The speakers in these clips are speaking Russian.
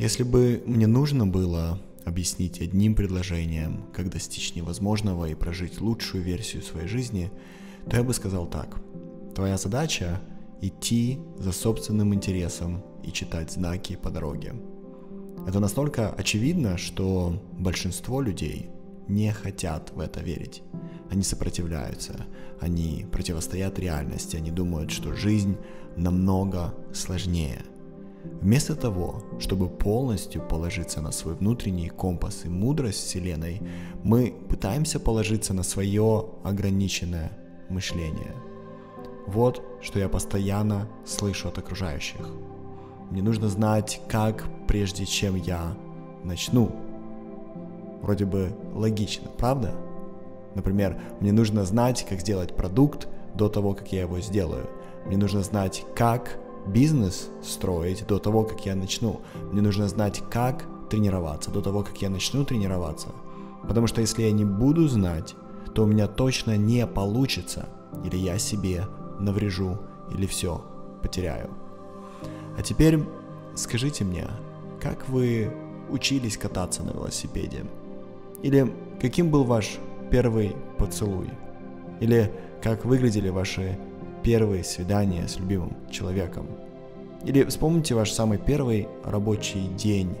Если бы мне нужно было объяснить одним предложением, как достичь невозможного и прожить лучшую версию своей жизни, то я бы сказал так. Твоя задача – идти за собственным интересом и читать знаки по дороге. Это настолько очевидно, что большинство людей не хотят в это верить. Они сопротивляются, они противостоят реальности, они думают, что жизнь намного сложнее. Вместо того, чтобы полностью положиться на свой внутренний компас и мудрость Вселенной, мы пытаемся положиться на свое ограниченное мышление. Вот что я постоянно слышу от окружающих. Мне нужно знать, как прежде чем я начну. Вроде бы логично, правда? Например, мне нужно знать, как сделать продукт до того, как я его сделаю. Мне нужно знать, как бизнес строить до того, как я начну. Мне нужно знать, как тренироваться до того, как я начну тренироваться. Потому что если я не буду знать, то у меня точно не получится. Или я себе наврежу, или все, потеряю. А теперь скажите мне, как вы учились кататься на велосипеде? Или каким был ваш первый поцелуй? Или как выглядели ваши первые свидания с любимым человеком? Или вспомните ваш самый первый рабочий день,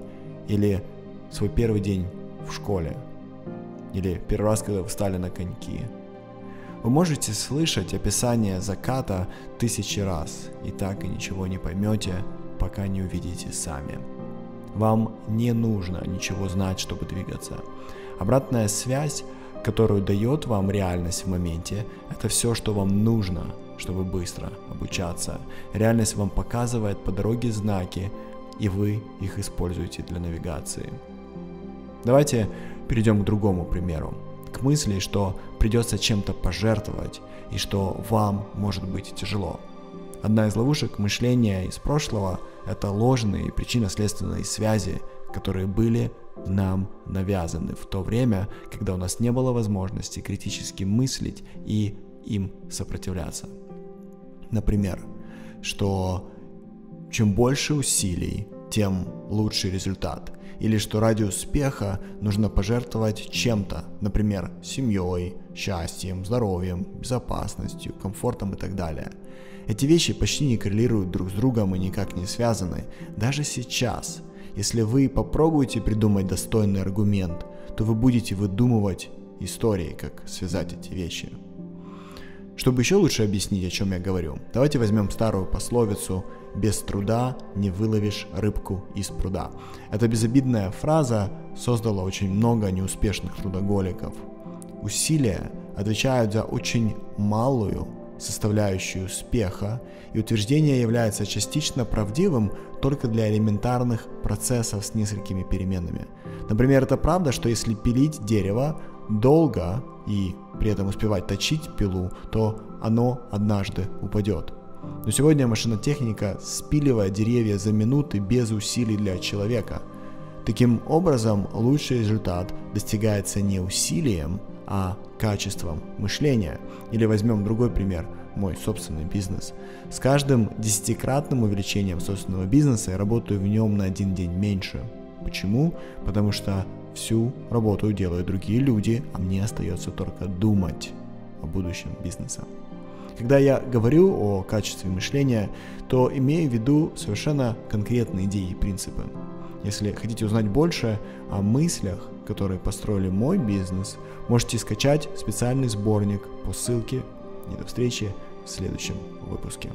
или свой первый день в школе, или первый раз, когда вы встали на коньки. Вы можете слышать описание заката тысячи раз, и так и ничего не поймете, пока не увидите сами. Вам не нужно ничего знать, чтобы двигаться. Обратная связь, которую дает вам реальность в моменте, это все, что вам нужно, чтобы быстро обучаться. Реальность вам показывает по дороге знаки, и вы их используете для навигации. Давайте перейдем к другому примеру. К мысли, что придется чем-то пожертвовать и что вам может быть тяжело. Одна из ловушек мышления из прошлого – это ложные причинно-следственные связи, которые были нам навязаны в то время, когда у нас не было возможности критически мыслить и им сопротивляться. Например, что чем больше усилий, тем лучший результат. Или что ради успеха нужно пожертвовать чем-то, например, семьей, счастьем, здоровьем, безопасностью, комфортом и так далее. Эти вещи почти не коррелируют друг с другом и никак не связаны. Даже сейчас, если вы попробуете придумать достойный аргумент, то вы будете выдумывать истории, как связать эти вещи. Чтобы еще лучше объяснить, о чем я говорю, давайте возьмем старую пословицу «без труда не выловишь рыбку из пруда». Эта безобидная фраза создала очень много неуспешных трудоголиков. Усилия отвечают за очень малую составляющую успеха, и утверждение является частично правдивым только для элементарных процессов с несколькими переменными. Например, это правда, что если пилить дерево долго и при этом успевать точить пилу, то оно однажды упадет. Но сегодня машинотехника спиливает деревья за минуты без усилий для человека. Таким образом, лучший результат достигается не усилием, а качеством мышления. Или возьмем другой пример, мой собственный бизнес. С каждым десятикратным увеличением собственного бизнеса я работаю в нем на один день меньше. Почему? Потому что Всю работу делают другие люди, а мне остается только думать о будущем бизнеса. Когда я говорю о качестве мышления, то имею в виду совершенно конкретные идеи и принципы. Если хотите узнать больше о мыслях, которые построили мой бизнес, можете скачать специальный сборник по ссылке. И до встречи в следующем выпуске.